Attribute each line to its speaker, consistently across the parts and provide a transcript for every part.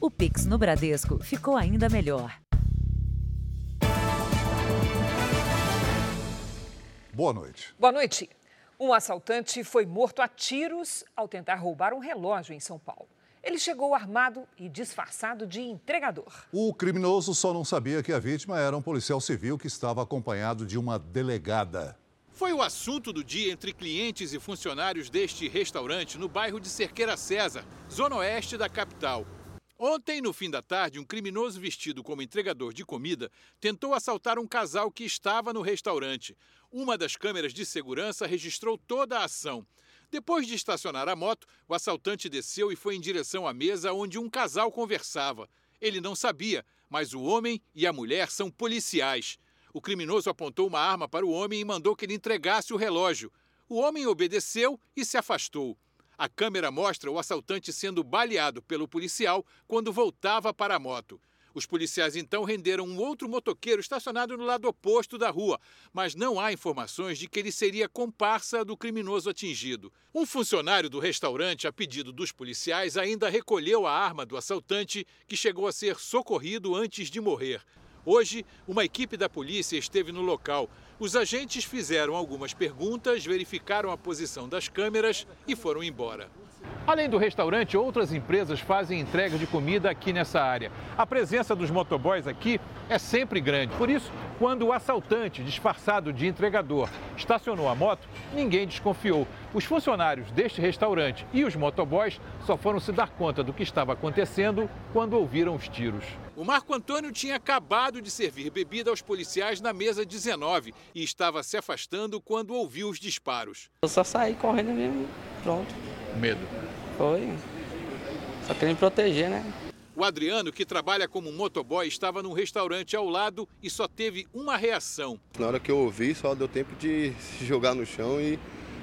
Speaker 1: O Pix no Bradesco ficou ainda melhor.
Speaker 2: Boa noite.
Speaker 3: Boa noite. Um assaltante foi morto a tiros ao tentar roubar um relógio em São Paulo. Ele chegou armado e disfarçado de entregador.
Speaker 2: O criminoso só não sabia que a vítima era um policial civil que estava acompanhado de uma delegada.
Speaker 4: Foi o assunto do dia entre clientes e funcionários deste restaurante no bairro de Cerqueira César, zona oeste da capital. Ontem, no fim da tarde, um criminoso vestido como entregador de comida tentou assaltar um casal que estava no restaurante. Uma das câmeras de segurança registrou toda a ação. Depois de estacionar a moto, o assaltante desceu e foi em direção à mesa onde um casal conversava. Ele não sabia, mas o homem e a mulher são policiais. O criminoso apontou uma arma para o homem e mandou que ele entregasse o relógio. O homem obedeceu e se afastou. A câmera mostra o assaltante sendo baleado pelo policial quando voltava para a moto. Os policiais então renderam um outro motoqueiro estacionado no lado oposto da rua, mas não há informações de que ele seria comparsa do criminoso atingido. Um funcionário do restaurante, a pedido dos policiais, ainda recolheu a arma do assaltante, que chegou a ser socorrido antes de morrer. Hoje, uma equipe da polícia esteve no local. Os agentes fizeram algumas perguntas, verificaram a posição das câmeras e foram embora.
Speaker 5: Além do restaurante, outras empresas fazem entrega de comida aqui nessa área. A presença dos motoboys aqui é sempre grande. Por isso, quando o assaltante, disfarçado de entregador, estacionou a moto, ninguém desconfiou. Os funcionários deste restaurante e os motoboys só foram se dar conta do que estava acontecendo quando ouviram os tiros.
Speaker 4: O Marco Antônio tinha acabado de servir bebida aos policiais na mesa 19 e estava se afastando quando ouviu os disparos.
Speaker 6: Eu só saí correndo mesmo, pronto.
Speaker 5: Medo.
Speaker 6: Foi. Só querendo proteger, né?
Speaker 4: O Adriano, que trabalha como motoboy, estava num restaurante ao lado e só teve uma reação.
Speaker 7: Na hora que eu ouvi, só deu tempo de se jogar no chão e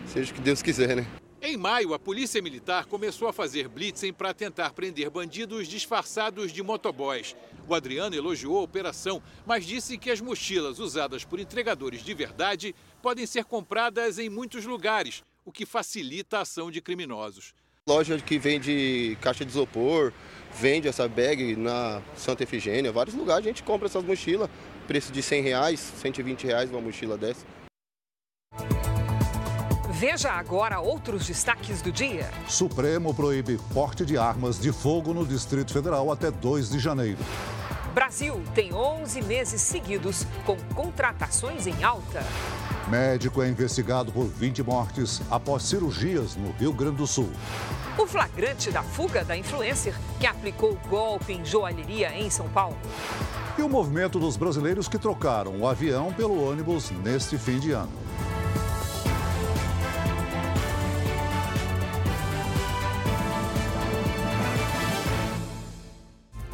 Speaker 7: seja o que Deus quiser, né?
Speaker 4: Em maio, a Polícia Militar começou a fazer blitzing para tentar prender bandidos disfarçados de motoboys. O Adriano elogiou a operação, mas disse que as mochilas usadas por entregadores de verdade podem ser compradas em muitos lugares, o que facilita a ação de criminosos.
Speaker 7: Loja que vende caixa de isopor, vende essa bag na Santa Efigênia, vários lugares a gente compra essas mochilas, preço de 100 reais, 120 reais uma mochila dessa.
Speaker 3: Veja agora outros destaques do dia.
Speaker 2: Supremo proíbe porte de armas de fogo no Distrito Federal até 2 de janeiro.
Speaker 3: Brasil tem 11 meses seguidos com contratações em alta.
Speaker 2: Médico é investigado por 20 mortes após cirurgias no Rio Grande do Sul.
Speaker 3: O flagrante da fuga da influencer que aplicou golpe em joalheria em São Paulo.
Speaker 2: E o movimento dos brasileiros que trocaram o avião pelo ônibus neste fim de ano.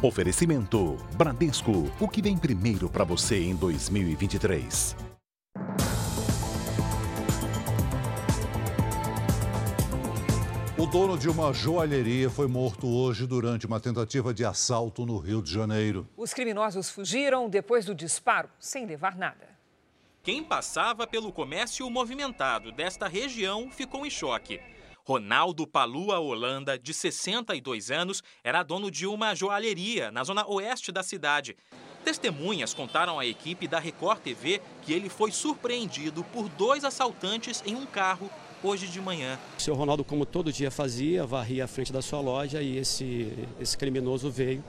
Speaker 8: Oferecimento Bradesco, o que vem primeiro para você em 2023.
Speaker 2: O dono de uma joalheria foi morto hoje durante uma tentativa de assalto no Rio de Janeiro.
Speaker 3: Os criminosos fugiram depois do disparo, sem levar nada.
Speaker 9: Quem passava pelo comércio movimentado desta região ficou em choque. Ronaldo Palua Holanda, de 62 anos, era dono de uma joalheria na zona oeste da cidade. Testemunhas contaram à equipe da Record TV que ele foi surpreendido por dois assaltantes em um carro hoje de manhã.
Speaker 10: O seu Ronaldo, como todo dia fazia, varria a frente da sua loja e esse, esse criminoso veio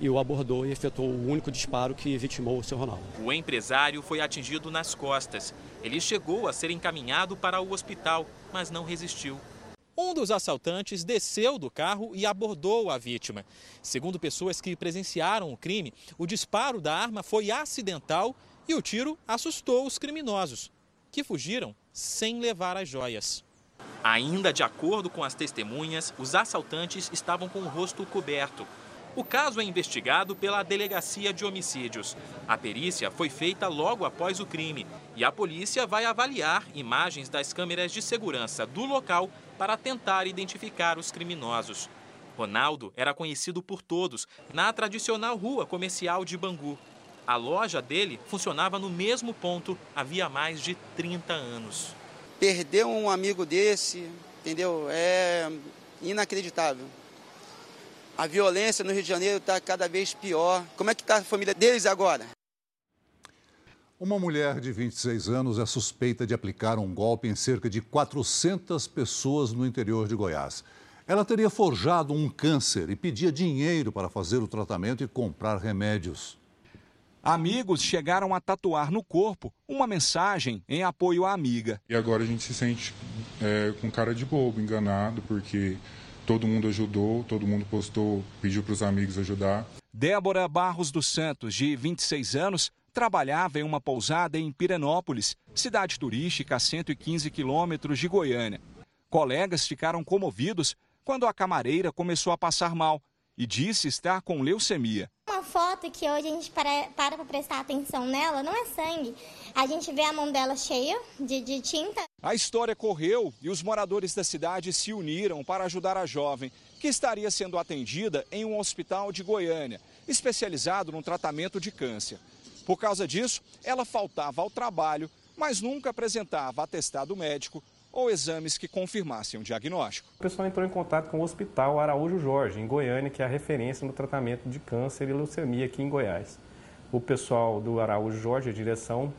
Speaker 10: e o abordou e efetuou o único disparo que vitimou o seu Ronaldo.
Speaker 9: O empresário foi atingido nas costas. Ele chegou a ser encaminhado para o hospital, mas não resistiu. Um dos assaltantes desceu do carro e abordou a vítima. Segundo pessoas que presenciaram o crime, o disparo da arma foi acidental e o tiro assustou os criminosos, que fugiram sem levar as joias. Ainda de acordo com as testemunhas, os assaltantes estavam com o rosto coberto. O caso é investigado pela Delegacia de Homicídios. A perícia foi feita logo após o crime e a polícia vai avaliar imagens das câmeras de segurança do local para tentar identificar os criminosos. Ronaldo era conhecido por todos na tradicional rua comercial de Bangu. A loja dele funcionava no mesmo ponto havia mais de 30 anos.
Speaker 11: Perder um amigo desse, entendeu? É inacreditável. A violência no Rio de Janeiro está cada vez pior. Como é que está a família deles agora?
Speaker 2: Uma mulher de 26 anos é suspeita de aplicar um golpe em cerca de 400 pessoas no interior de Goiás. Ela teria forjado um câncer e pedia dinheiro para fazer o tratamento e comprar remédios.
Speaker 12: Amigos chegaram a tatuar no corpo uma mensagem em apoio à amiga.
Speaker 13: E agora a gente se sente é, com cara de bobo, enganado, porque todo mundo ajudou, todo mundo postou, pediu para os amigos ajudar.
Speaker 12: Débora Barros dos Santos, de 26 anos, trabalhava em uma pousada em Pirenópolis, cidade turística a 115 quilômetros de Goiânia. Colegas ficaram comovidos quando a camareira começou a passar mal e disse estar com leucemia.
Speaker 14: Foto que hoje a gente para para prestar atenção nela não é sangue. A gente vê a mão dela cheia de, de tinta.
Speaker 12: A história correu e os moradores da cidade se uniram para ajudar a jovem, que estaria sendo atendida em um hospital de Goiânia, especializado no tratamento de câncer. Por causa disso, ela faltava ao trabalho, mas nunca apresentava atestado médico ou exames que confirmassem o diagnóstico.
Speaker 15: O pessoal entrou em contato com o Hospital Araújo Jorge, em Goiânia, que é a referência no tratamento de câncer e leucemia aqui em Goiás. O pessoal do Araújo Jorge, a direção,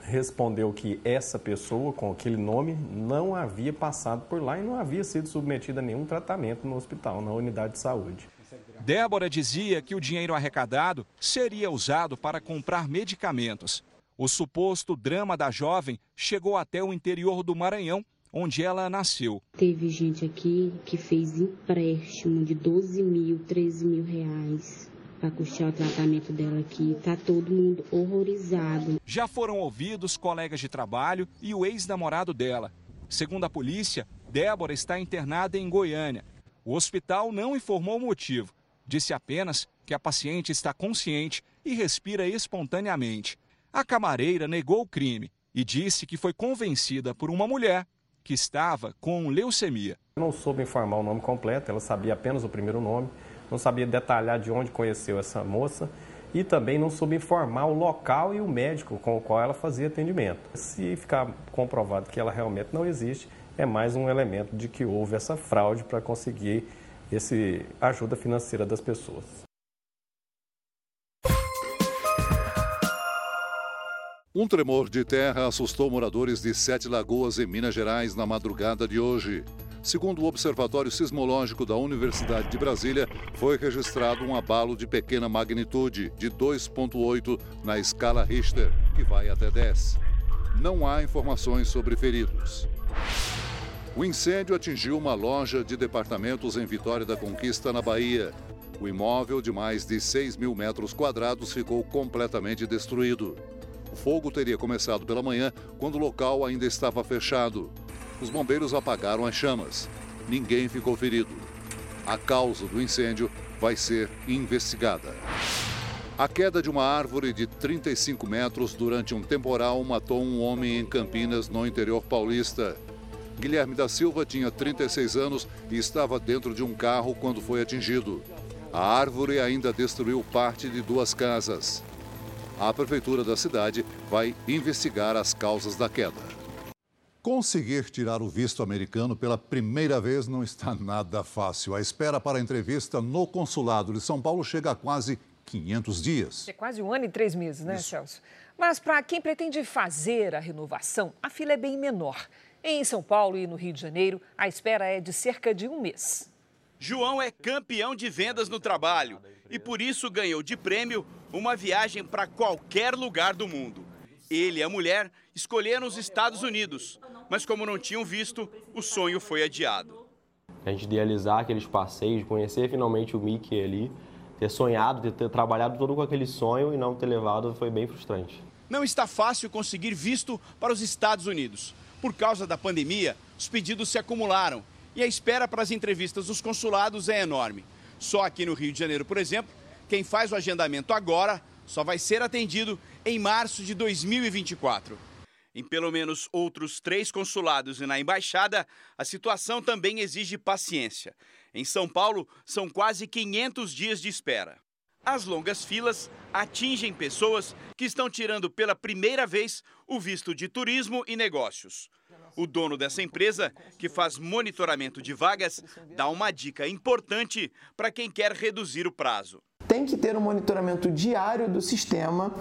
Speaker 15: respondeu que essa pessoa com aquele nome não havia passado por lá e não havia sido submetida a nenhum tratamento no hospital, na unidade de saúde.
Speaker 12: Débora dizia que o dinheiro arrecadado seria usado para comprar medicamentos. O suposto drama da jovem chegou até o interior do Maranhão, onde ela nasceu.
Speaker 16: Teve gente aqui que fez empréstimo de 12 mil, 13 mil reais para custear o tratamento dela aqui. Tá todo mundo horrorizado.
Speaker 12: Já foram ouvidos colegas de trabalho e o ex-namorado dela. Segundo a polícia, Débora está internada em Goiânia. O hospital não informou o motivo. Disse apenas que a paciente está consciente e respira espontaneamente. A camareira negou o crime e disse que foi convencida por uma mulher que estava com leucemia.
Speaker 15: Não soube informar o nome completo, ela sabia apenas o primeiro nome, não sabia detalhar de onde conheceu essa moça e também não soube informar o local e o médico com o qual ela fazia atendimento. Se ficar comprovado que ela realmente não existe, é mais um elemento de que houve essa fraude para conseguir esse ajuda financeira das pessoas.
Speaker 2: Um tremor de terra assustou moradores de Sete Lagoas, em Minas Gerais, na madrugada de hoje. Segundo o Observatório Sismológico da Universidade de Brasília, foi registrado um abalo de pequena magnitude, de 2,8 na escala Richter, que vai até 10. Não há informações sobre feridos. O incêndio atingiu uma loja de departamentos em Vitória da Conquista, na Bahia. O imóvel, de mais de 6 mil metros quadrados, ficou completamente destruído. O fogo teria começado pela manhã, quando o local ainda estava fechado. Os bombeiros apagaram as chamas. Ninguém ficou ferido. A causa do incêndio vai ser investigada. A queda de uma árvore de 35 metros durante um temporal matou um homem em Campinas, no interior paulista. Guilherme da Silva tinha 36 anos e estava dentro de um carro quando foi atingido. A árvore ainda destruiu parte de duas casas a prefeitura da cidade vai investigar as causas da queda. Conseguir tirar o visto americano pela primeira vez não está nada fácil. A espera para a entrevista no consulado de São Paulo chega a quase 500 dias.
Speaker 3: É quase um ano e três meses, né, Isso. Celso? Mas para quem pretende fazer a renovação, a fila é bem menor. Em São Paulo e no Rio de Janeiro, a espera é de cerca de um mês.
Speaker 17: João é campeão de vendas no trabalho e por isso ganhou de prêmio uma viagem para qualquer lugar do mundo. Ele e a mulher escolheram os Estados Unidos, mas como não tinham visto, o sonho foi adiado.
Speaker 18: A gente idealizar aqueles passeios, conhecer finalmente o Mickey ali, ter sonhado, ter, trabalhado todo com aquele sonho e não ter levado foi bem frustrante.
Speaker 17: Não está fácil conseguir visto para os Estados Unidos. Por causa da pandemia, os pedidos se acumularam e a espera para as entrevistas dos consulados é enorme. Só aqui no Rio de Janeiro, por exemplo, quem faz o agendamento agora só vai ser atendido em março de 2024. Em pelo menos outros três consulados e na embaixada, a situação também exige paciência. Em São Paulo, são quase 500 dias de espera. As longas filas atingem pessoas que estão tirando pela primeira vez o visto de turismo e negócios. O dono dessa empresa, que faz monitoramento de vagas, dá uma dica importante para quem quer reduzir o prazo.
Speaker 19: Tem que ter um monitoramento diário do sistema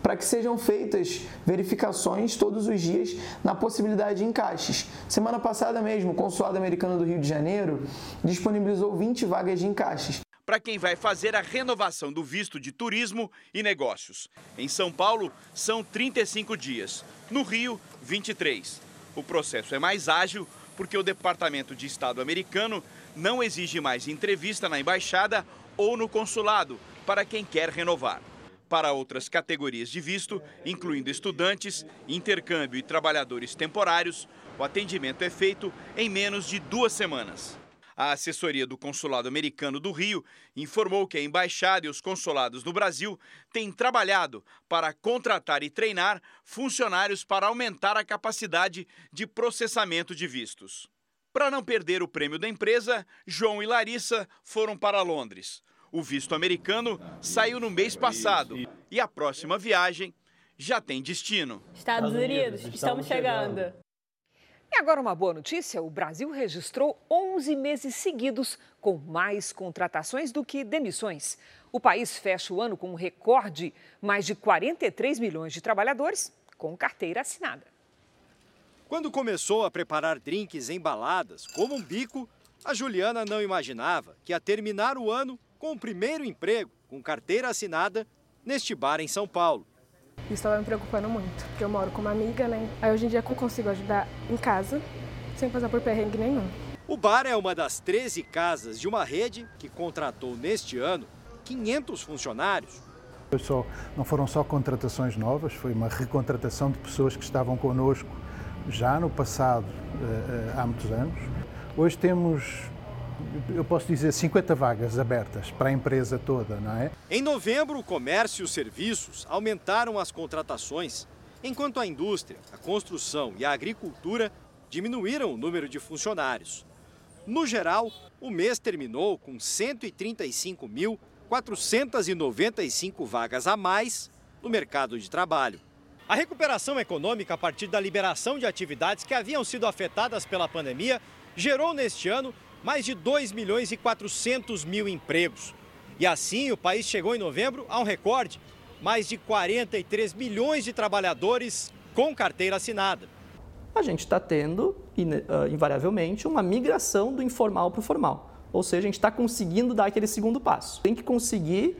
Speaker 19: para que sejam feitas verificações todos os dias na possibilidade de encaixes. Semana passada mesmo, o Consulado Americano do Rio de Janeiro disponibilizou 20 vagas de encaixes
Speaker 17: para quem vai fazer a renovação do visto de turismo e negócios. Em São Paulo, são 35 dias. No Rio, 23. O processo é mais ágil porque o Departamento de Estado americano não exige mais entrevista na embaixada ou no consulado para quem quer renovar. Para outras categorias de visto, incluindo estudantes, intercâmbio e trabalhadores temporários, o atendimento é feito em menos de duas semanas. A assessoria do Consulado Americano do Rio informou que a embaixada e os consulados do Brasil têm trabalhado para contratar e treinar funcionários para aumentar a capacidade de processamento de vistos. Para não perder o prêmio da empresa, João e Larissa foram para Londres. O visto americano saiu no mês passado e a próxima viagem já tem destino.
Speaker 20: Estados Unidos, estamos chegando.
Speaker 3: E agora uma boa notícia: o Brasil registrou 11 meses seguidos com mais contratações do que demissões. O país fecha o ano com um recorde: mais de 43 milhões de trabalhadores com carteira assinada.
Speaker 21: Quando começou a preparar drinks embaladas, como um bico, a Juliana não imaginava que ia terminar o ano com o primeiro emprego com carteira assinada neste bar em São Paulo.
Speaker 22: Isso estava me preocupando muito, porque eu moro com uma amiga, né? Aí hoje em dia eu consigo ajudar em casa, sem passar por perrengue nenhum.
Speaker 21: O bar é uma das 13 casas de uma rede que contratou neste ano 500 funcionários.
Speaker 23: Só, não foram só contratações novas, foi uma recontratação de pessoas que estavam connosco já no passado, eh, eh, há muitos anos. Hoje temos eu posso dizer, 50 vagas abertas para a empresa toda, não é?
Speaker 21: Em novembro, o comércio e os serviços aumentaram as contratações, enquanto a indústria, a construção e a agricultura diminuíram o número de funcionários. No geral, o mês terminou com 135.495 vagas a mais no mercado de trabalho. A recuperação econômica a partir da liberação de atividades que haviam sido afetadas pela pandemia gerou neste ano mais de 2 milhões e 400 mil empregos. E assim, o país chegou em novembro a um recorde, mais de 43 milhões de trabalhadores com carteira assinada.
Speaker 24: A gente está tendo, ah, invariavelmente, uma migração do informal para o formal. Ou seja, a gente está conseguindo dar aquele segundo passo. Tem que conseguir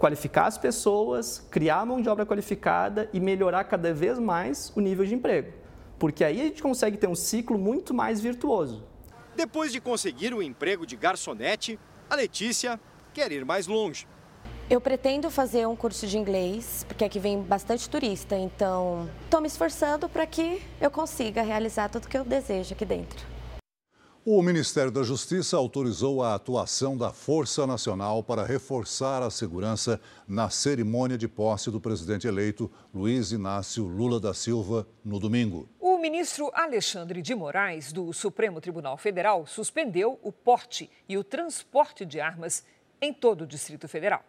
Speaker 24: qualificar as pessoas, criar mão de obra qualificada e melhorar cada vez mais o nível de emprego. Porque aí a gente consegue ter um ciclo muito mais virtuoso.
Speaker 21: Depois de conseguir o um emprego de garçonete, a Letícia quer ir mais longe.
Speaker 25: Eu pretendo fazer um curso de inglês, porque aqui vem bastante turista, então estou me esforçando para que eu consiga realizar tudo que eu desejo aqui dentro.
Speaker 2: O Ministério da Justiça autorizou a atuação da Força Nacional para reforçar a segurança na cerimônia de posse do presidente eleito Luiz Inácio Lula da Silva no domingo.
Speaker 3: O ministro Alexandre de Moraes, do Supremo Tribunal Federal, suspendeu o porte e o transporte de armas em todo o Distrito Federal.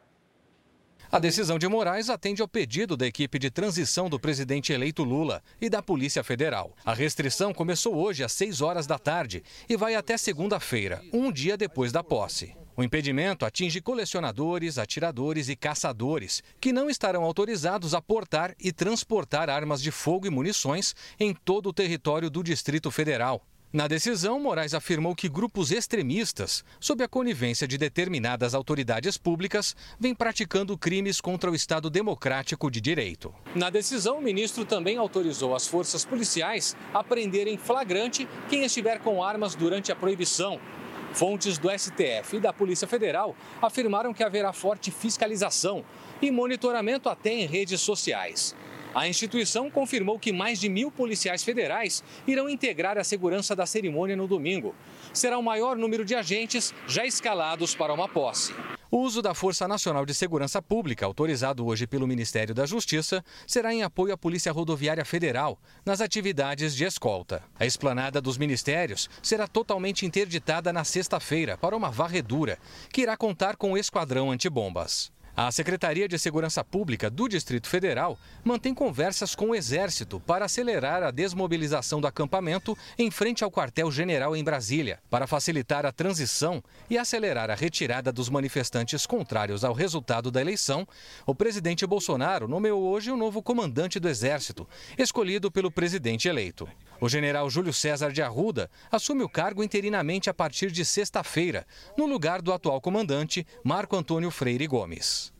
Speaker 26: A decisão de Moraes atende ao pedido da equipe de transição do presidente eleito Lula e da Polícia Federal. A restrição começou hoje às 6 horas da tarde e vai até segunda-feira, um dia depois da posse. O impedimento atinge colecionadores, atiradores e caçadores, que não estarão autorizados a portar e transportar armas de fogo e munições em todo o território do Distrito Federal. Na decisão, Moraes afirmou que grupos extremistas, sob a conivência de determinadas autoridades públicas, vêm praticando crimes contra o Estado Democrático de Direito. Na decisão, o ministro também autorizou as forças policiais a prender em flagrante quem estiver com armas durante a proibição. Fontes do STF e da Polícia Federal afirmaram que haverá forte fiscalização e monitoramento até em redes sociais. A instituição confirmou que mais de mil policiais federais irão integrar a segurança da cerimônia no domingo. Será o maior número de agentes já escalados para uma posse. O uso da Força Nacional de Segurança Pública, autorizado hoje pelo Ministério da Justiça, será em apoio à Polícia Rodoviária Federal, nas atividades de escolta. A esplanada dos ministérios será totalmente interditada na sexta-feira para uma varredura, que irá contar com o esquadrão antibombas. A Secretaria de Segurança Pública do Distrito Federal mantém conversas com o Exército para acelerar a desmobilização do acampamento em frente ao quartel-general em Brasília, para facilitar a transição e acelerar a retirada dos manifestantes contrários ao resultado da eleição. O presidente Bolsonaro nomeou hoje o novo comandante do Exército, escolhido pelo presidente eleito. O general Júlio César de Arruda assume o cargo interinamente a partir de sexta-feira, no lugar do atual comandante Marco Antônio Freire Gomes.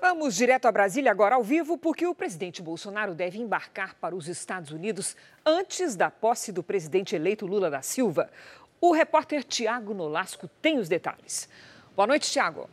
Speaker 3: Vamos direto a Brasília agora ao vivo, porque o presidente Bolsonaro deve embarcar para os Estados Unidos antes da posse do presidente eleito Lula da Silva. O repórter Tiago Nolasco tem os detalhes. Boa noite, Tiago.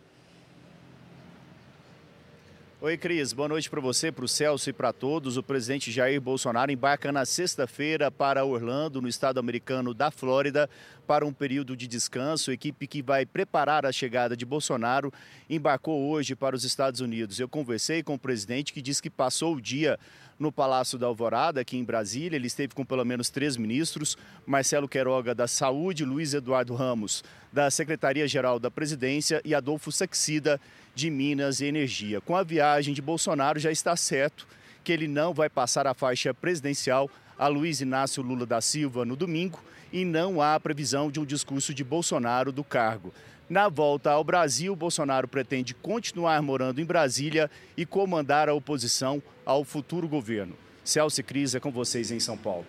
Speaker 27: Oi, Cris. Boa noite para você, para o Celso e para todos. O presidente Jair Bolsonaro embarca na sexta-feira para Orlando, no estado americano da Flórida, para um período de descanso. A equipe que vai preparar a chegada de Bolsonaro embarcou hoje para os Estados Unidos. Eu conversei com o presidente que disse que passou o dia no Palácio da Alvorada, aqui em Brasília. Ele esteve com pelo menos três ministros: Marcelo Queiroga, da Saúde, Luiz Eduardo Ramos, da Secretaria-Geral da Presidência, e Adolfo Saxida, de Minas e Energia. Com a viagem de Bolsonaro, já está certo que ele não vai passar a faixa presidencial a Luiz Inácio Lula da Silva no domingo e não há previsão de um discurso de Bolsonaro do cargo. Na volta ao Brasil, Bolsonaro pretende continuar morando em Brasília e comandar a oposição ao futuro governo. Celso e Cris, é com vocês em São Paulo.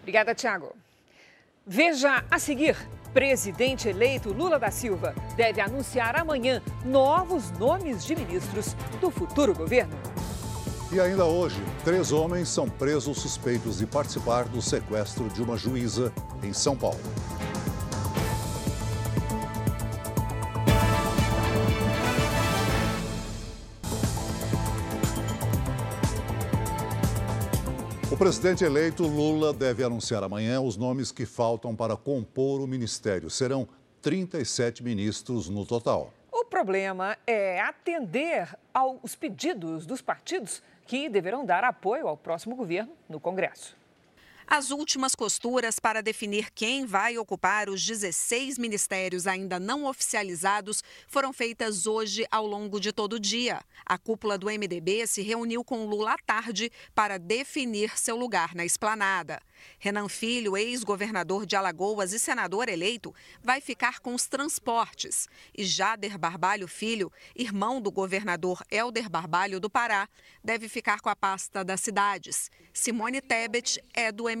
Speaker 3: Obrigada, Tiago. Veja a seguir. Presidente eleito Lula da Silva deve anunciar amanhã novos nomes de ministros do futuro governo.
Speaker 2: E ainda hoje, três homens são presos suspeitos de participar do sequestro de uma juíza em São Paulo. O presidente eleito Lula deve anunciar amanhã os nomes que faltam para compor o ministério. Serão 37 ministros no total.
Speaker 3: O problema é atender aos pedidos dos partidos que deverão dar apoio ao próximo governo no Congresso.
Speaker 28: As últimas costuras para definir quem vai ocupar os 16 ministérios ainda não oficializados foram feitas hoje ao longo de todo o dia. A cúpula do MDB se reuniu com Lula à tarde para definir seu lugar na esplanada. Renan Filho, ex-governador de Alagoas e senador eleito, vai ficar com os transportes. E Jader Barbalho Filho, irmão do governador Helder Barbalho do Pará, deve ficar com a pasta das cidades. Simone Tebet é do MDB,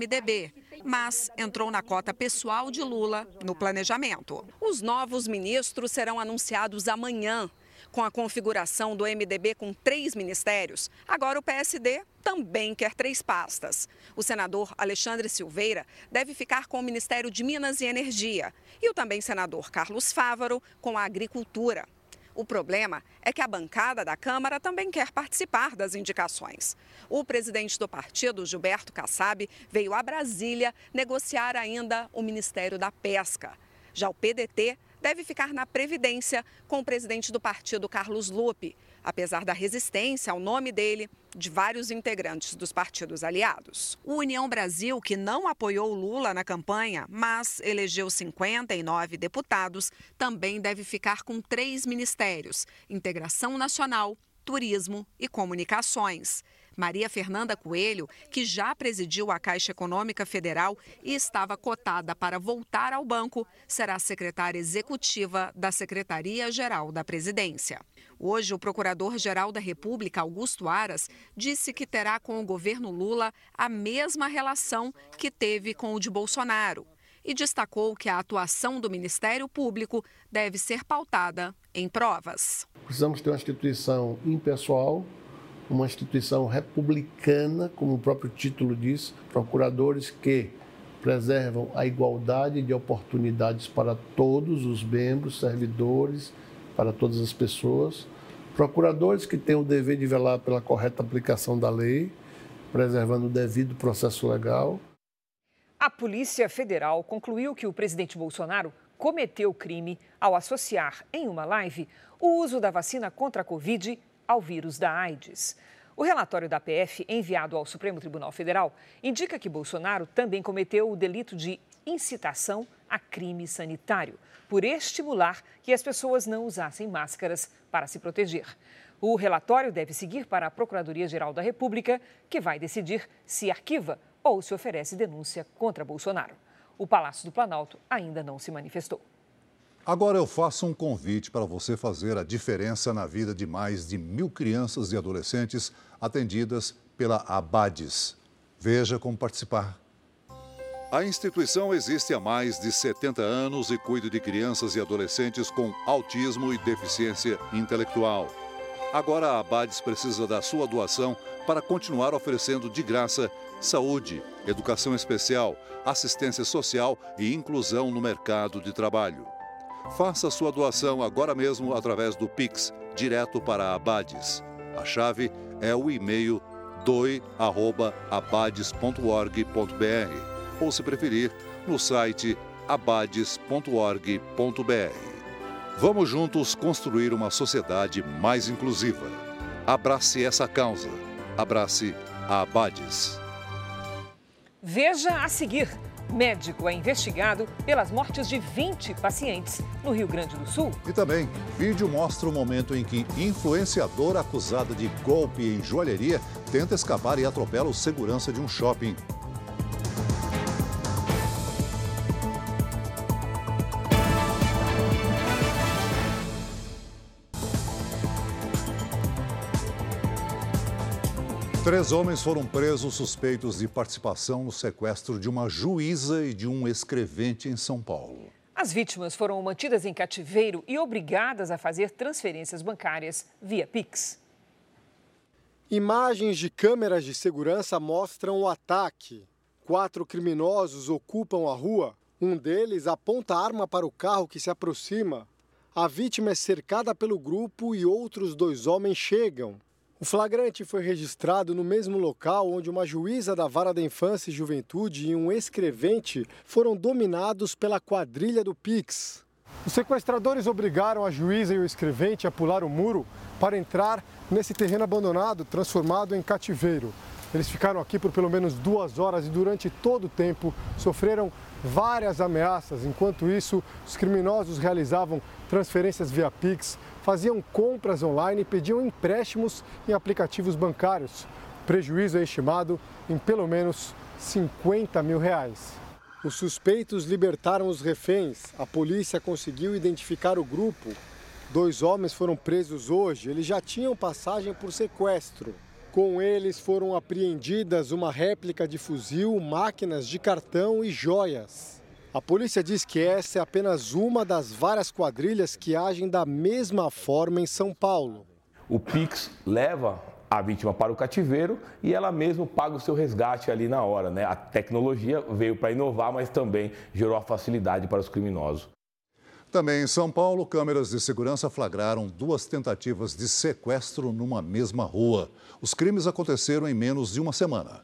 Speaker 28: mas entrou na cota pessoal de Lula no planejamento. Os novos ministros serão anunciados amanhã com a configuração do MDB com três ministérios, agora o PSD também quer três pastas. O senador Alexandre Silveira deve ficar com o Ministério de Minas e Energia e o também senador Carlos Fávaro com a Agricultura. O problema é que a bancada da Câmara também quer participar das indicações. O presidente do partido, Gilberto Kassab, veio a Brasília negociar ainda o Ministério da Pesca. Já o PDT deve ficar na Previdência com o presidente do partido, Carlos Lupe, apesar da resistência ao nome dele de vários integrantes dos partidos aliados. O União Brasil, que não apoiou Lula na campanha, mas elegeu 59 deputados, também deve ficar com três ministérios: Integração Nacional, Turismo e Comunicações. Maria Fernanda Coelho, que já presidiu a Caixa Econômica Federal e estava cotada para voltar ao banco, será secretária executiva da Secretaria-Geral da Presidência. Hoje, o Procurador-Geral da República, Augusto Aras, disse que terá com o governo Lula a mesma relação que teve com o de Bolsonaro e destacou que a atuação do Ministério Público deve ser pautada em provas.
Speaker 29: Precisamos ter uma instituição impessoal, uma instituição republicana, como o próprio título diz, procuradores que preservam a igualdade de oportunidades para todos os membros, servidores, para todas as pessoas, procuradores que têm o dever de velar pela correta aplicação da lei, preservando o devido processo legal.
Speaker 3: A Polícia Federal concluiu que o presidente Bolsonaro cometeu crime ao associar em uma live o uso da vacina contra a Covid ao vírus da AIDS. O relatório da PF, enviado ao Supremo Tribunal Federal, indica que Bolsonaro também cometeu o delito de incitação a crime sanitário, por estimular que as pessoas não usassem máscaras para se proteger. O relatório deve seguir para a Procuradoria-Geral da República, que vai decidir se arquiva ou se oferece denúncia contra Bolsonaro. O Palácio do Planalto ainda não se manifestou.
Speaker 2: Agora eu faço um convite para você fazer a diferença na vida de mais de mil crianças e adolescentes atendidas pela Abades. Veja como participar. A instituição existe há mais de 70 anos e cuida de crianças e adolescentes com autismo e deficiência intelectual. Agora a Abades precisa da sua doação para continuar oferecendo de graça saúde, educação especial, assistência social e inclusão no mercado de trabalho. Faça sua doação agora mesmo através do Pix, direto para a Abades. A chave é o e-mail doi@abades.org.br ou se preferir, no site abades.org.br. Vamos juntos construir uma sociedade mais inclusiva. Abrace essa causa. Abrace a Abades.
Speaker 3: Veja a seguir. Médico é investigado pelas mortes de 20 pacientes no Rio Grande do Sul.
Speaker 2: E também, vídeo mostra o momento em que influenciadora acusada de golpe em joalheria tenta escapar e atropela o segurança de um shopping. Três homens foram presos suspeitos de participação no sequestro de uma juíza e de um escrevente em São Paulo.
Speaker 3: As vítimas foram mantidas em cativeiro e obrigadas a fazer transferências bancárias via Pix.
Speaker 30: Imagens de câmeras de segurança mostram o ataque. Quatro criminosos ocupam a rua. Um deles aponta a arma para o carro que se aproxima. A vítima é cercada pelo grupo e outros dois homens chegam. O flagrante foi registrado no mesmo local onde uma juíza da Vara da Infância e Juventude e um escrevente foram dominados pela quadrilha do Pix. Os sequestradores obrigaram a juíza e o escrevente a pular o muro para entrar nesse terreno abandonado, transformado em cativeiro. Eles ficaram aqui por pelo menos duas horas e durante todo o tempo sofreram várias ameaças. Enquanto isso, os criminosos realizavam transferências via Pix, faziam compras online e pediam empréstimos em aplicativos bancários. O prejuízo é estimado em pelo menos 50 mil reais. Os suspeitos libertaram os reféns. A polícia conseguiu identificar o grupo. Dois homens foram presos hoje. Eles já tinham passagem por sequestro. Com eles foram apreendidas uma réplica de fuzil, máquinas de cartão e joias. A polícia diz que essa é apenas uma das várias quadrilhas que agem da mesma forma em São Paulo.
Speaker 31: O Pix leva a vítima para o cativeiro e ela mesma paga o seu resgate ali na hora. Né? A tecnologia veio para inovar, mas também gerou a facilidade para os criminosos.
Speaker 2: Também em São Paulo, câmeras de segurança flagraram duas tentativas de sequestro numa mesma rua. Os crimes aconteceram em menos de uma semana.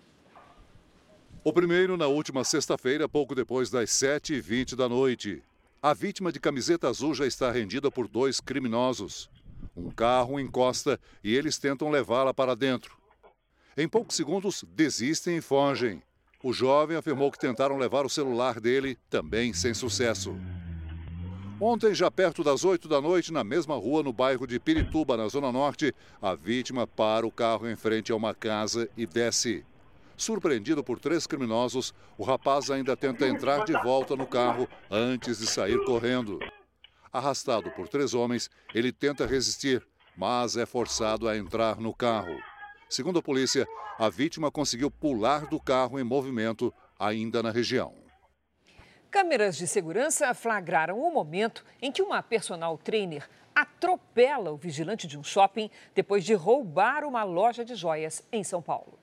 Speaker 2: O primeiro na última sexta-feira, pouco depois das 7h20 da noite. A vítima de camiseta azul já está rendida por dois criminosos. Um carro encosta e eles tentam levá-la para dentro. Em poucos segundos, desistem e fogem. O jovem afirmou que tentaram levar o celular dele, também sem sucesso. Ontem, já perto das 8 da noite, na mesma rua, no bairro de Pirituba, na Zona Norte, a vítima para o carro em frente a uma casa e desce. Surpreendido por três criminosos, o rapaz ainda tenta entrar de volta no carro antes de sair correndo. Arrastado por três homens, ele tenta resistir, mas é forçado a entrar no carro. Segundo a polícia, a vítima conseguiu pular do carro em movimento ainda na região.
Speaker 3: Câmeras de segurança flagraram o momento em que uma personal trainer atropela o vigilante de um shopping depois de roubar uma loja de joias em São Paulo.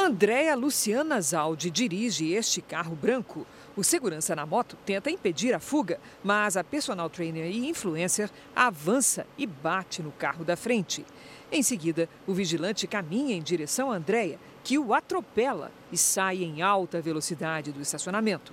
Speaker 3: Andréa Luciana Zaldi dirige este carro branco. O segurança na moto tenta impedir a fuga, mas a personal trainer e influencer avança e bate no carro da frente. Em seguida, o vigilante caminha em direção a Andréa, que o atropela e sai em alta velocidade do estacionamento.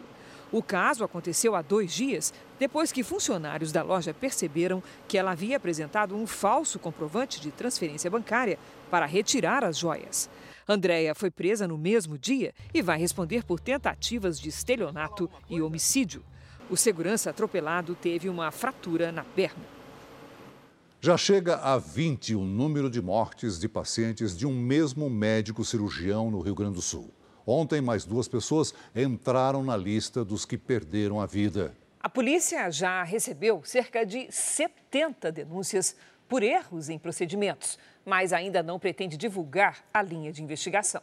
Speaker 3: O caso aconteceu há dois dias, depois que funcionários da loja perceberam que ela havia apresentado um falso comprovante de transferência bancária para retirar as joias. Andréia foi presa no mesmo dia e vai responder por tentativas de estelionato e homicídio. O segurança atropelado teve uma fratura na perna.
Speaker 2: Já chega a 20 o número de mortes de pacientes de um mesmo médico cirurgião no Rio Grande do Sul. Ontem, mais duas pessoas entraram na lista dos que perderam a vida.
Speaker 3: A polícia já recebeu cerca de 70 denúncias por erros em procedimentos, mas ainda não pretende divulgar a linha de investigação.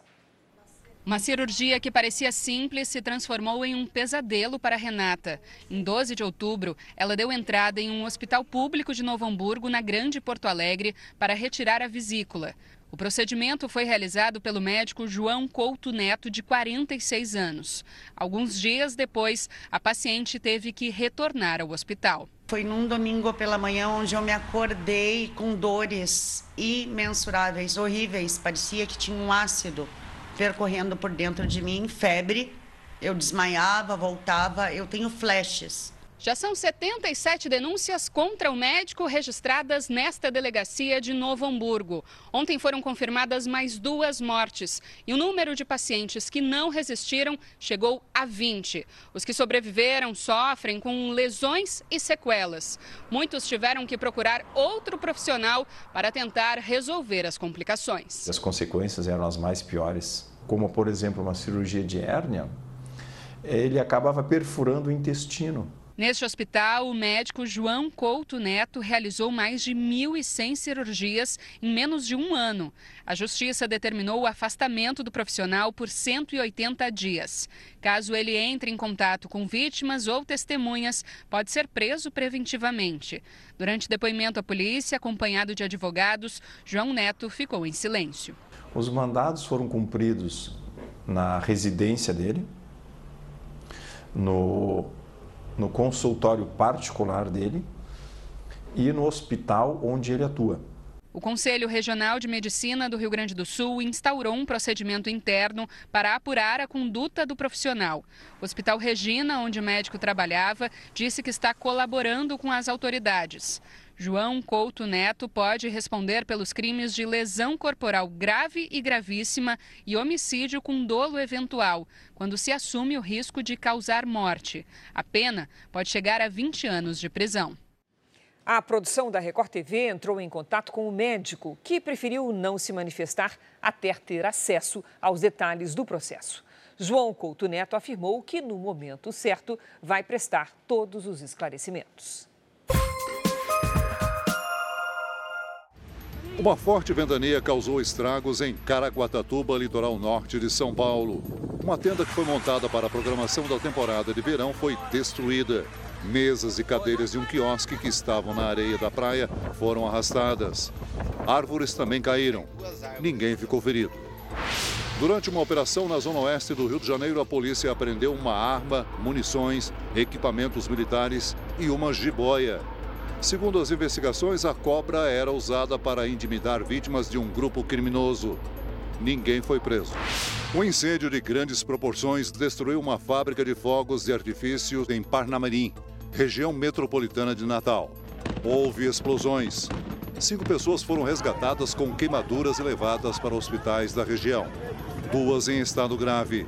Speaker 32: Uma cirurgia que parecia simples se transformou em um pesadelo para Renata. Em 12 de outubro, ela deu entrada em um hospital público de Novo Hamburgo, na Grande Porto Alegre, para retirar a vesícula. O procedimento foi realizado pelo médico João Couto Neto, de 46 anos. Alguns dias depois, a paciente teve que retornar ao hospital.
Speaker 33: Foi num domingo pela manhã onde eu me acordei com dores imensuráveis, horríveis. Parecia que tinha um ácido percorrendo por dentro de mim, febre. Eu desmaiava, voltava, eu tenho flashes.
Speaker 32: Já são 77 denúncias contra o médico registradas nesta delegacia de Novo Hamburgo. Ontem foram confirmadas mais duas mortes e o número de pacientes que não resistiram chegou a 20. Os que sobreviveram sofrem com lesões e sequelas. Muitos tiveram que procurar outro profissional para tentar resolver as complicações.
Speaker 31: As consequências eram as mais piores, como por exemplo uma cirurgia de hérnia. Ele acabava perfurando o intestino
Speaker 32: Neste hospital, o médico João Couto Neto realizou mais de 1.100 cirurgias em menos de um ano. A justiça determinou o afastamento do profissional por 180 dias. Caso ele entre em contato com vítimas ou testemunhas, pode ser preso preventivamente. Durante depoimento à polícia, acompanhado de advogados, João Neto ficou em silêncio.
Speaker 31: Os mandados foram cumpridos na residência dele, no no consultório particular dele e no hospital onde ele atua.
Speaker 32: O Conselho Regional de Medicina do Rio Grande do Sul instaurou um procedimento interno para apurar a conduta do profissional. O Hospital Regina, onde o médico trabalhava, disse que está colaborando com as autoridades. João Couto Neto pode responder pelos crimes de lesão corporal grave e gravíssima e homicídio com dolo eventual, quando se assume o risco de causar morte. A pena pode chegar a 20 anos de prisão.
Speaker 3: A produção da Record TV entrou em contato com o médico, que preferiu não se manifestar até ter acesso aos detalhes do processo. João Couto Neto afirmou que, no momento certo, vai prestar todos os esclarecimentos.
Speaker 2: Uma forte ventania causou estragos em Caraguatatuba, litoral norte de São Paulo. Uma tenda que foi montada para a programação da temporada de verão foi destruída. Mesas e cadeiras de um quiosque que estavam na areia da praia foram arrastadas. Árvores também caíram. Ninguém ficou ferido. Durante uma operação na zona oeste do Rio de Janeiro, a polícia apreendeu uma arma, munições, equipamentos militares e uma jiboia. Segundo as investigações, a cobra era usada para intimidar vítimas de um grupo criminoso. Ninguém foi preso. Um incêndio de grandes proporções destruiu uma fábrica de fogos de artifício em Parnamirim, região metropolitana de Natal. Houve explosões. Cinco pessoas foram resgatadas com queimaduras e levadas para hospitais da região. Duas em estado grave.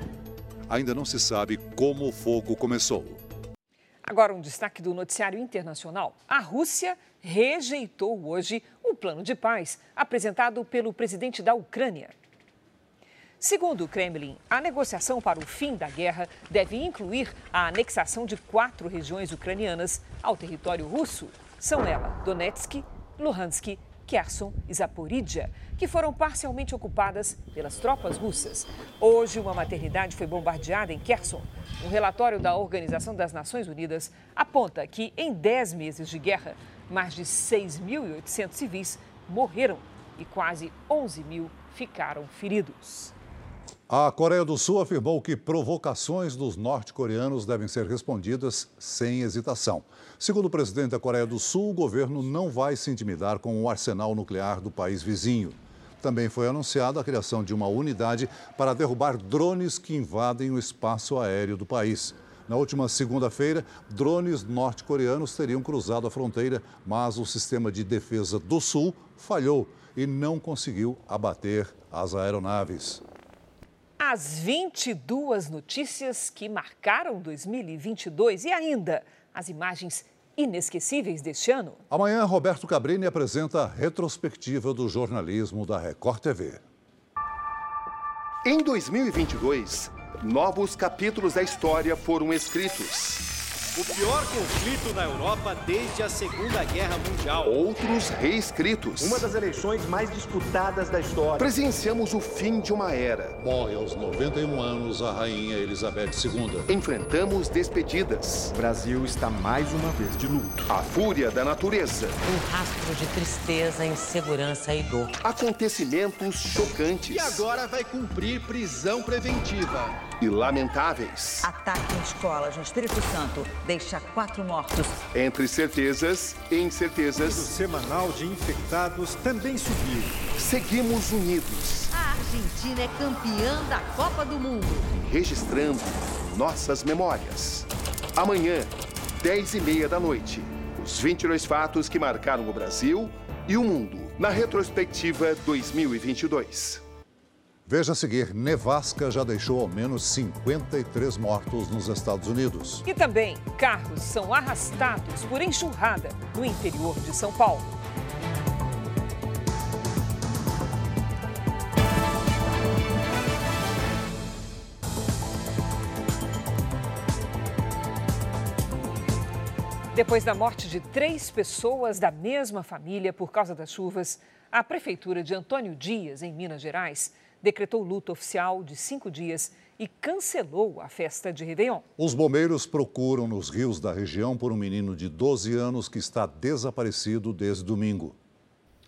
Speaker 2: Ainda não se sabe como o fogo começou.
Speaker 3: Agora, um destaque do noticiário internacional. A Rússia rejeitou hoje um plano de paz apresentado pelo presidente da Ucrânia. Segundo o Kremlin, a negociação para o fim da guerra deve incluir a anexação de quatro regiões ucranianas ao território russo. São elas Donetsk, Luhansk, Kherson e Zaporizhia, que foram parcialmente ocupadas pelas tropas russas. Hoje, uma maternidade foi bombardeada em Kherson. Um relatório da Organização das Nações Unidas aponta que, em 10 meses de guerra, mais de 6.800 civis morreram e quase 11 mil ficaram feridos.
Speaker 2: A Coreia do Sul afirmou que provocações dos norte-coreanos devem ser respondidas sem hesitação. Segundo o presidente da Coreia do Sul, o governo não vai se intimidar com o arsenal nuclear do país vizinho. Também foi anunciada a criação de uma unidade para derrubar drones que invadem o espaço aéreo do país. Na última segunda-feira, drones norte-coreanos teriam cruzado a fronteira, mas o sistema de defesa do Sul falhou e não conseguiu abater as aeronaves.
Speaker 3: As 22 notícias que marcaram 2022 e ainda as imagens inesquecíveis deste ano.
Speaker 2: Amanhã, Roberto Cabrini apresenta a retrospectiva do jornalismo da Record TV.
Speaker 34: Em 2022, novos capítulos da história foram escritos.
Speaker 35: O pior conflito na Europa desde a Segunda Guerra Mundial.
Speaker 34: Outros reescritos.
Speaker 36: Uma das eleições mais disputadas da história.
Speaker 34: Presenciamos o fim de uma era.
Speaker 2: Morre aos 91 anos a rainha Elizabeth II.
Speaker 34: Enfrentamos despedidas.
Speaker 36: O Brasil está mais uma vez de luto.
Speaker 34: A fúria da natureza.
Speaker 37: Um rastro de tristeza, insegurança e dor.
Speaker 34: Acontecimentos chocantes.
Speaker 36: E agora vai cumprir prisão preventiva.
Speaker 34: E lamentáveis.
Speaker 38: Ataque em escolas no Espírito Santo deixa quatro mortos.
Speaker 34: Entre certezas e incertezas.
Speaker 39: O semanal de infectados também subiu.
Speaker 34: Seguimos unidos.
Speaker 38: A Argentina é campeã da Copa do Mundo.
Speaker 34: Registrando nossas memórias. Amanhã, 10 e meia da noite. Os 22 fatos que marcaram o Brasil e o mundo na retrospectiva 2022.
Speaker 2: Veja a seguir, nevasca já deixou ao menos 53 mortos nos Estados Unidos.
Speaker 3: E também, carros são arrastados por enxurrada no interior de São Paulo. Depois da morte de três pessoas da mesma família por causa das chuvas, a Prefeitura de Antônio Dias, em Minas Gerais, decretou luto oficial de cinco dias e cancelou a festa de Réveillon.
Speaker 2: Os bombeiros procuram nos rios da região por um menino de 12 anos que está desaparecido desde domingo.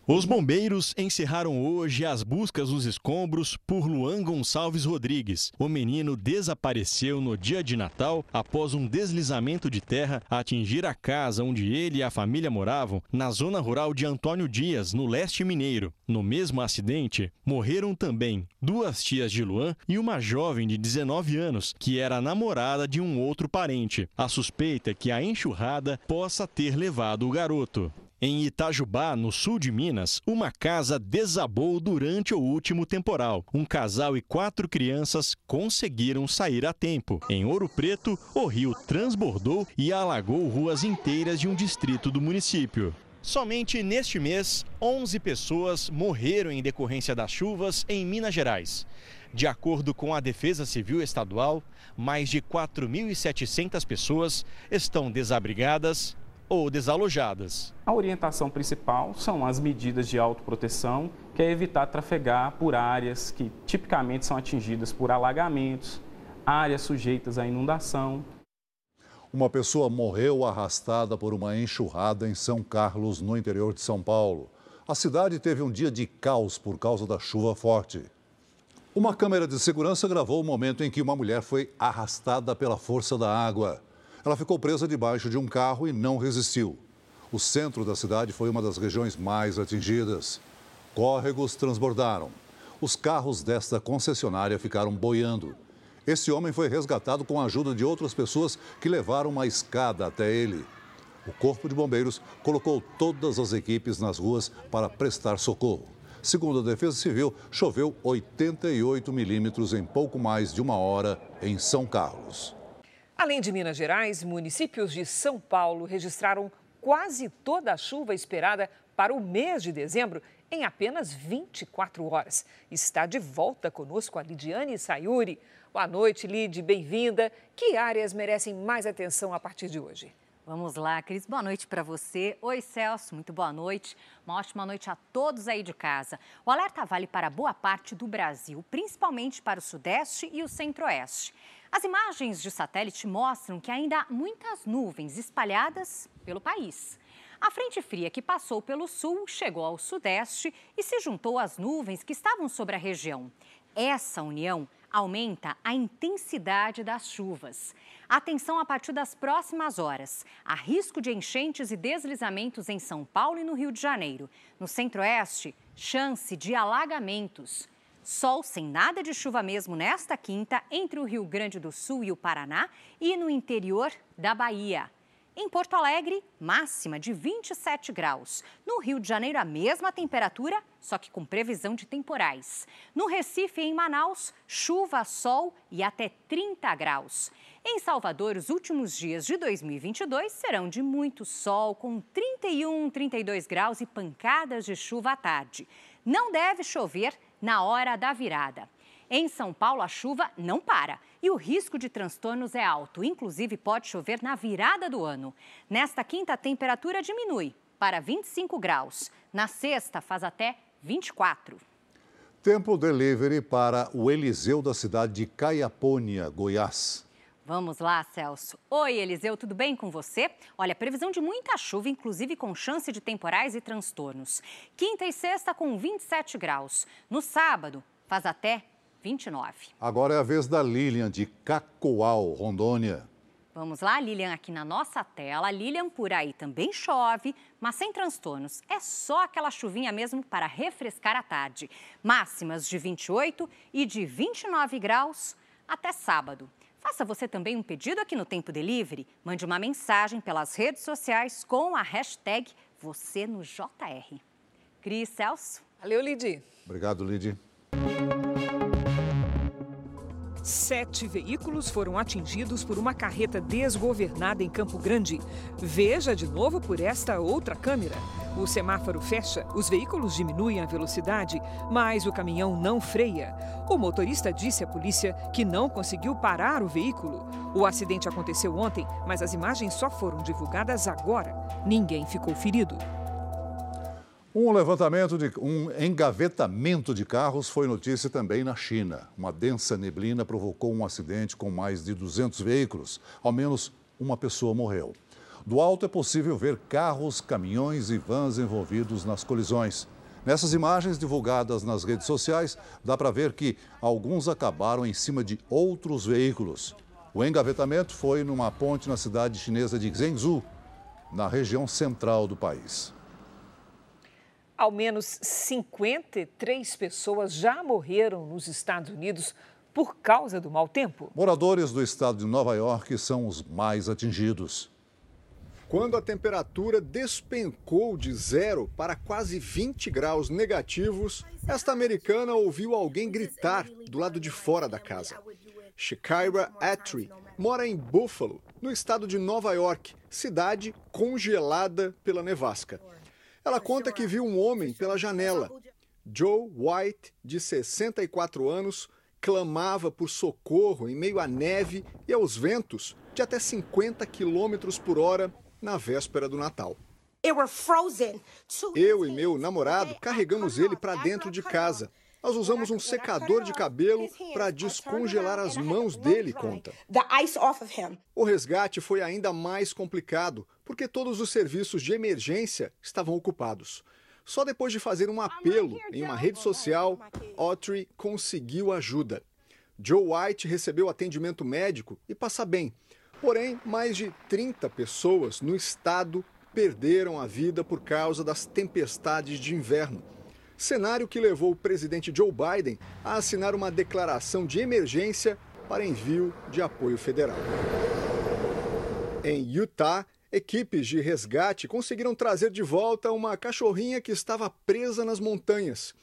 Speaker 21: Os bombeiros encerraram hoje as buscas nos escombros por Luan Gonçalves Rodrigues. O menino desapareceu no dia de Natal após um deslizamento de terra atingir a casa onde ele e a família moravam, na zona rural de Antônio Dias, no leste mineiro. No mesmo acidente, morreram também duas tias de Luan e uma jovem de 19 anos, que era namorada de um outro parente. A suspeita é que a enxurrada possa ter levado o garoto. Em Itajubá, no sul de Minas, uma casa desabou durante o último temporal. Um casal e quatro crianças conseguiram sair a tempo. Em Ouro Preto, o rio transbordou e alagou ruas inteiras de um distrito do município. Somente neste mês, 11 pessoas morreram em decorrência das chuvas em Minas Gerais. De acordo com a Defesa Civil Estadual, mais de 4.700 pessoas estão desabrigadas ou desalojadas.
Speaker 40: A orientação principal são as medidas de autoproteção, que é evitar trafegar por áreas que tipicamente são atingidas por alagamentos, áreas sujeitas à inundação.
Speaker 2: Uma pessoa morreu arrastada por uma enxurrada em São Carlos, no interior de São Paulo. A cidade teve um dia de caos por causa da chuva forte. Uma câmera de segurança gravou o momento em que uma mulher foi arrastada pela força da água. Ela ficou presa debaixo de um carro e não resistiu. O centro da cidade foi uma das regiões mais atingidas. Córregos transbordaram. Os carros desta concessionária ficaram boiando. Esse homem foi resgatado com a ajuda de outras pessoas que levaram uma escada até ele. O Corpo de Bombeiros colocou todas as equipes nas ruas para prestar socorro. Segundo a Defesa Civil, choveu 88 milímetros em pouco mais de uma hora em São Carlos.
Speaker 3: Além de Minas Gerais, municípios de São Paulo registraram quase toda a chuva esperada para o mês de dezembro em apenas 24 horas. Está de volta conosco a Lidiane Sayuri. Boa noite, Lid, bem-vinda. Que áreas merecem mais atenção a partir de hoje?
Speaker 41: Vamos lá, Cris. Boa noite para você. Oi, Celso. Muito boa noite. Uma ótima noite a todos aí de casa. O alerta vale para boa parte do Brasil, principalmente para o Sudeste e o Centro-Oeste. As imagens de satélite mostram que ainda há muitas nuvens espalhadas pelo país. A frente fria que passou pelo sul chegou ao sudeste e se juntou às nuvens que estavam sobre a região. Essa união aumenta a intensidade das chuvas. Atenção a partir das próximas horas. Há risco de enchentes e deslizamentos em São Paulo e no Rio de Janeiro. No centro-oeste, chance de alagamentos. Sol sem nada de chuva mesmo nesta quinta entre o Rio Grande do Sul e o Paraná e no interior da Bahia. Em Porto Alegre, máxima de 27 graus. No Rio de Janeiro, a mesma temperatura, só que com previsão de temporais. No Recife e em Manaus, chuva, sol e até 30 graus. Em Salvador, os últimos dias de 2022 serão de muito sol, com 31, 32 graus e pancadas de chuva à tarde. Não deve chover na hora da virada. Em São Paulo, a chuva não para e o risco de transtornos é alto, inclusive pode chover na virada do ano. Nesta quinta, a temperatura diminui para 25 graus. Na sexta, faz até 24.
Speaker 2: Tempo delivery para o Eliseu da cidade de Caiapônia, Goiás.
Speaker 41: Vamos lá, Celso. Oi, Eliseu, tudo bem com você? Olha, previsão de muita chuva, inclusive com chance de temporais e transtornos. Quinta e sexta com 27 graus. No sábado, faz até 29.
Speaker 2: Agora é a vez da Lilian de Cacoal, Rondônia.
Speaker 41: Vamos lá, Lilian, aqui na nossa tela. Lilian, por aí também chove, mas sem transtornos. É só aquela chuvinha mesmo para refrescar a tarde. Máximas de 28 e de 29 graus até sábado. Faça você também um pedido aqui no Tempo Delivery. Mande uma mensagem pelas redes sociais com a hashtag você no JR. Cris Celso.
Speaker 3: Valeu, Lidi.
Speaker 2: Obrigado, Lidi.
Speaker 3: Sete veículos foram atingidos por uma carreta desgovernada em Campo Grande. Veja de novo por esta outra câmera. O semáforo fecha, os veículos diminuem a velocidade, mas o caminhão não freia. O motorista disse à polícia que não conseguiu parar o veículo. O acidente aconteceu ontem, mas as imagens só foram divulgadas agora. Ninguém ficou ferido.
Speaker 2: Um levantamento de um engavetamento de carros foi notícia também na China. Uma densa neblina provocou um acidente com mais de 200 veículos. Ao menos uma pessoa morreu. Do alto é possível ver carros, caminhões e vans envolvidos nas colisões. Nessas imagens divulgadas nas redes sociais, dá para ver que alguns acabaram em cima de outros veículos. O engavetamento foi numa ponte na cidade chinesa de Zhengzhou, na região central do país.
Speaker 3: Ao menos 53 pessoas já morreram nos Estados Unidos por causa do mau tempo.
Speaker 2: Moradores do estado de Nova York são os mais atingidos.
Speaker 42: Quando a temperatura despencou de zero para quase 20 graus negativos, esta americana ouviu alguém gritar do lado de fora da casa. Shakira Atri mora em Buffalo, no estado de Nova York, cidade congelada pela nevasca. Ela conta que viu um homem pela janela. Joe White, de 64 anos, clamava por socorro em meio à neve e aos ventos de até 50 quilômetros por hora na véspera do Natal. Eu e meu namorado carregamos ele para dentro de casa. Nós usamos um secador de cabelo para descongelar as mãos dele, conta. O resgate foi ainda mais complicado, porque todos os serviços de emergência estavam ocupados. Só depois de fazer um apelo em uma rede social, Autry conseguiu ajuda. Joe White recebeu atendimento médico e passa bem. Porém, mais de 30 pessoas no estado perderam a vida por causa das tempestades de inverno cenário que levou o presidente Joe Biden a assinar uma declaração de emergência para envio de apoio federal. Em Utah, equipes de resgate conseguiram trazer de volta uma cachorrinha que estava presa nas montanhas.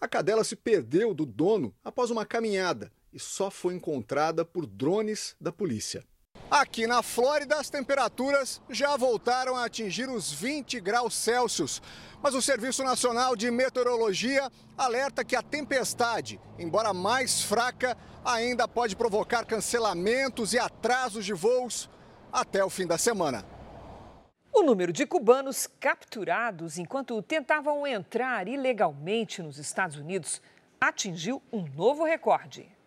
Speaker 42: A cadela se perdeu do dono após uma caminhada e só foi encontrada por drones da polícia. Aqui na Flórida, as temperaturas já voltaram a atingir os 20 graus Celsius. Mas o Serviço Nacional de Meteorologia alerta que a tempestade, embora mais fraca, ainda pode provocar cancelamentos e atrasos de voos até o fim da semana.
Speaker 3: O número de cubanos capturados enquanto tentavam entrar ilegalmente nos Estados Unidos atingiu um novo recorde.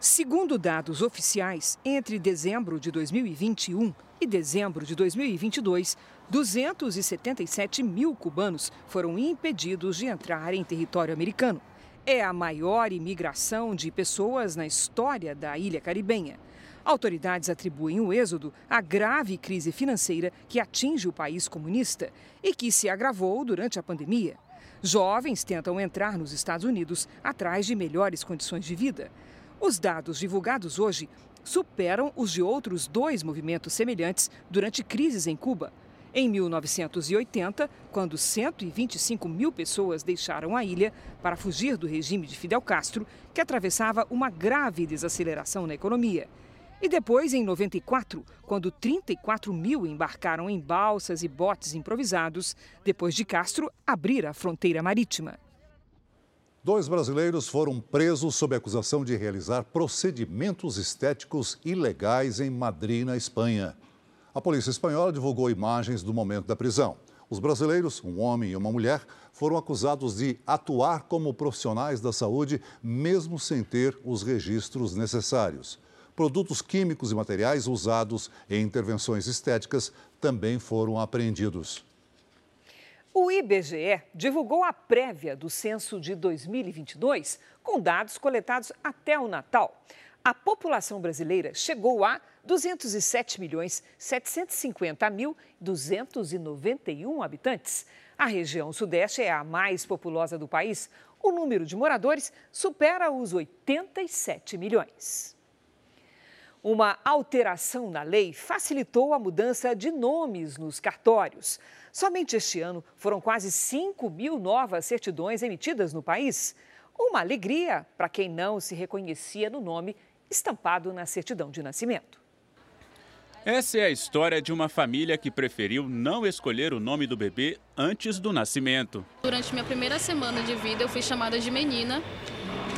Speaker 3: Segundo dados oficiais, entre dezembro de 2021 e dezembro de 2022, 277 mil cubanos foram impedidos de entrar em território americano. É a maior imigração de pessoas na história da ilha caribenha. Autoridades atribuem o êxodo à grave crise financeira que atinge o país comunista e que se agravou durante a pandemia. Jovens tentam entrar nos Estados Unidos atrás de melhores condições de vida. Os dados divulgados hoje superam os de outros dois movimentos semelhantes durante crises em Cuba. Em 1980, quando 125 mil pessoas deixaram a ilha para fugir do regime de Fidel Castro, que atravessava uma grave desaceleração na economia. E depois, em 94, quando 34 mil embarcaram em balsas e botes improvisados, depois de Castro abrir a fronteira marítima.
Speaker 2: Dois brasileiros foram presos sob acusação de realizar procedimentos estéticos ilegais em Madrid, na Espanha. A polícia espanhola divulgou imagens do momento da prisão. Os brasileiros, um homem e uma mulher, foram acusados de atuar como profissionais da saúde, mesmo sem ter os registros necessários. Produtos químicos e materiais usados em intervenções estéticas também foram apreendidos.
Speaker 3: O IBGE divulgou a prévia do censo de 2022 com dados coletados até o Natal. A população brasileira chegou a 207 milhões 750 mil 291 habitantes. A região sudeste é a mais populosa do país. O número de moradores supera os 87 milhões. Uma alteração na lei facilitou a mudança de nomes nos cartórios. Somente este ano foram quase 5 mil novas certidões emitidas no país. Uma alegria para quem não se reconhecia no nome estampado na certidão de nascimento.
Speaker 43: Essa é a história de uma família que preferiu não escolher o nome do bebê antes do nascimento.
Speaker 44: Durante minha primeira semana de vida, eu fui chamada de menina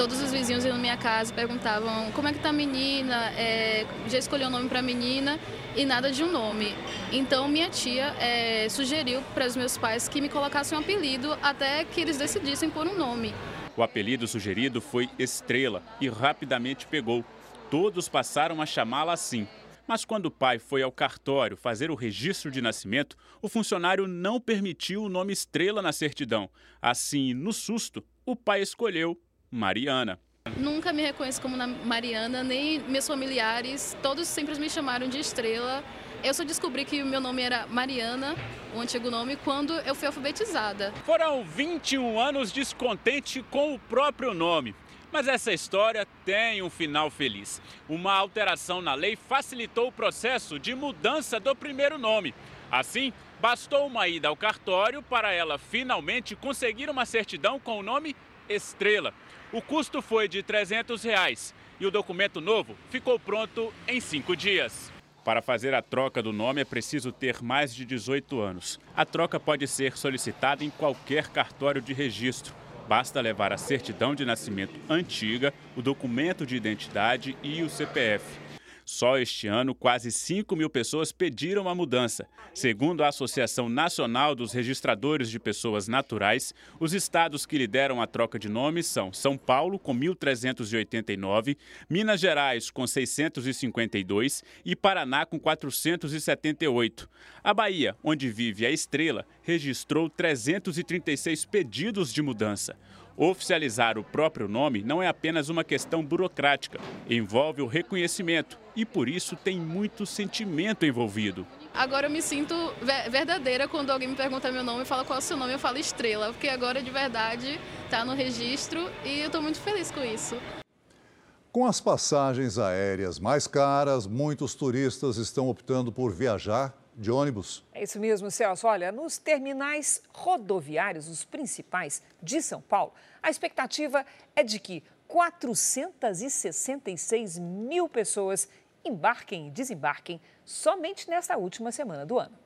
Speaker 44: todos os vizinhos iam na minha casa perguntavam como é que tá a menina, é, já escolheu o nome para a menina e nada de um nome. Então minha tia é, sugeriu para os meus pais que me colocassem um apelido até que eles decidissem por um nome.
Speaker 43: O apelido sugerido foi Estrela e rapidamente pegou. Todos passaram a chamá-la assim. Mas quando o pai foi ao cartório fazer o registro de nascimento, o funcionário não permitiu o nome Estrela na certidão. Assim, no susto, o pai escolheu Mariana.
Speaker 44: Nunca me reconheço como Mariana, nem meus familiares, todos sempre me chamaram de Estrela. Eu só descobri que o meu nome era Mariana, o antigo nome, quando eu fui alfabetizada.
Speaker 43: Foram 21 anos descontente com o próprio nome. Mas essa história tem um final feliz. Uma alteração na lei facilitou o processo de mudança do primeiro nome. Assim, bastou uma ida ao cartório para ela finalmente conseguir uma certidão com o nome Estrela. O custo foi de 300 reais e o documento novo ficou pronto em cinco dias. Para fazer a troca do nome é preciso ter mais de 18 anos. A troca pode ser solicitada em qualquer cartório de registro. Basta levar a certidão de nascimento antiga, o documento de identidade e o CPF. Só este ano, quase 5 mil pessoas pediram a mudança. Segundo a Associação Nacional dos Registradores de Pessoas Naturais, os estados que lideram a troca de nomes são São Paulo, com 1.389, Minas Gerais, com 652 e Paraná, com 478. A Bahia, onde vive a Estrela, registrou 336 pedidos de mudança. Oficializar o próprio nome não é apenas uma questão burocrática, envolve o reconhecimento e por isso tem muito sentimento envolvido.
Speaker 44: Agora eu me sinto verdadeira quando alguém me pergunta meu nome e fala qual é o seu nome, eu falo Estrela, porque agora de verdade está no registro e eu estou muito feliz com isso.
Speaker 2: Com as passagens aéreas mais caras, muitos turistas estão optando por viajar de ônibus.
Speaker 3: É isso mesmo, Celso. Olha, nos terminais rodoviários, os principais de São Paulo, a expectativa é de que 466 mil pessoas embarquem e desembarquem somente nesta última semana do ano.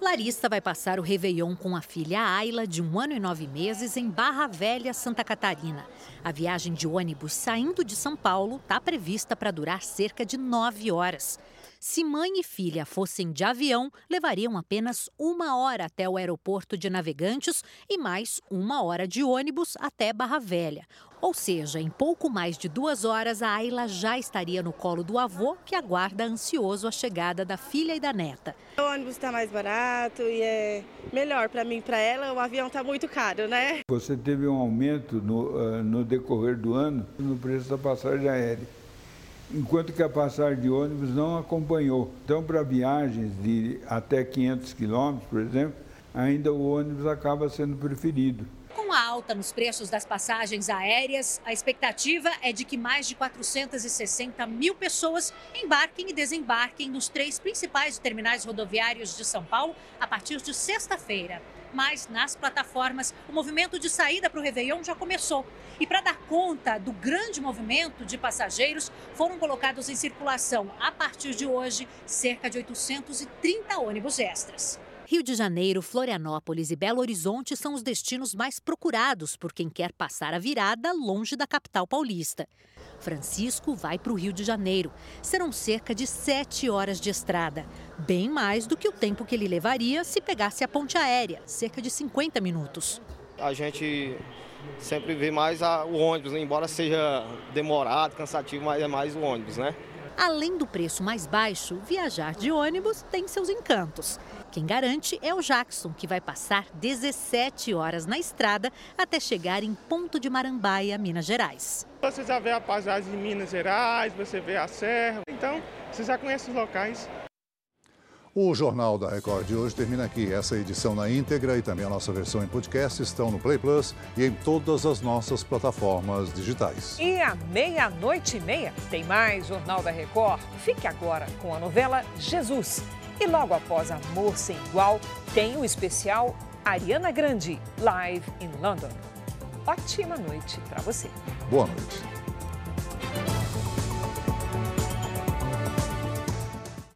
Speaker 41: Larissa vai passar o Réveillon com a filha Ayla, de um ano e nove meses, em Barra Velha, Santa Catarina. A viagem de ônibus saindo de São Paulo está prevista para durar cerca de nove horas. Se mãe e filha fossem de avião, levariam apenas uma hora até o aeroporto de Navegantes e mais uma hora de ônibus até Barra Velha. Ou seja, em pouco mais de duas horas, a Ayla já estaria no colo do avô, que aguarda ansioso a chegada da filha e da neta.
Speaker 45: O ônibus está mais barato e é melhor para mim e para ela. O avião está muito caro, né?
Speaker 46: Você teve um aumento no, uh, no decorrer do ano no preço da passagem aérea enquanto que a passagem de ônibus não acompanhou. Então, para viagens de até 500 quilômetros, por exemplo, ainda o ônibus acaba sendo preferido.
Speaker 41: Com
Speaker 47: uma alta nos preços das passagens aéreas. A expectativa é de que mais de 460 mil pessoas embarquem e desembarquem nos três principais terminais rodoviários de São Paulo a partir de sexta-feira. Mas nas plataformas, o movimento de saída para o Réveillon já começou. E para dar conta do grande movimento de passageiros, foram colocados em circulação, a partir de hoje, cerca de 830 ônibus extras.
Speaker 41: Rio de Janeiro, Florianópolis e Belo Horizonte são os destinos mais procurados por quem quer passar a virada longe da capital paulista. Francisco vai para o Rio de Janeiro. Serão cerca de sete horas de estrada, bem mais do que o tempo que ele levaria se pegasse a ponte aérea, cerca de 50 minutos.
Speaker 48: A gente sempre vê mais a, o ônibus, né? embora seja demorado, cansativo, mas é mais o ônibus, né?
Speaker 41: Além do preço mais baixo, viajar de ônibus tem seus encantos. Quem garante é o Jackson, que vai passar 17 horas na estrada até chegar em Ponto de Marambaia, Minas Gerais.
Speaker 49: Você já vê a paisagem de Minas Gerais, você vê a serra, então você já conhece os locais.
Speaker 2: O Jornal da Record de hoje termina aqui. Essa edição na íntegra e também a nossa versão em podcast estão no Play Plus e em todas as nossas plataformas digitais.
Speaker 3: E à meia-noite e meia tem mais Jornal da Record. Fique agora com a novela Jesus. E logo após Amor Sem Igual, tem o especial Ariana Grande, Live in London. Ótima noite para você.
Speaker 2: Boa noite.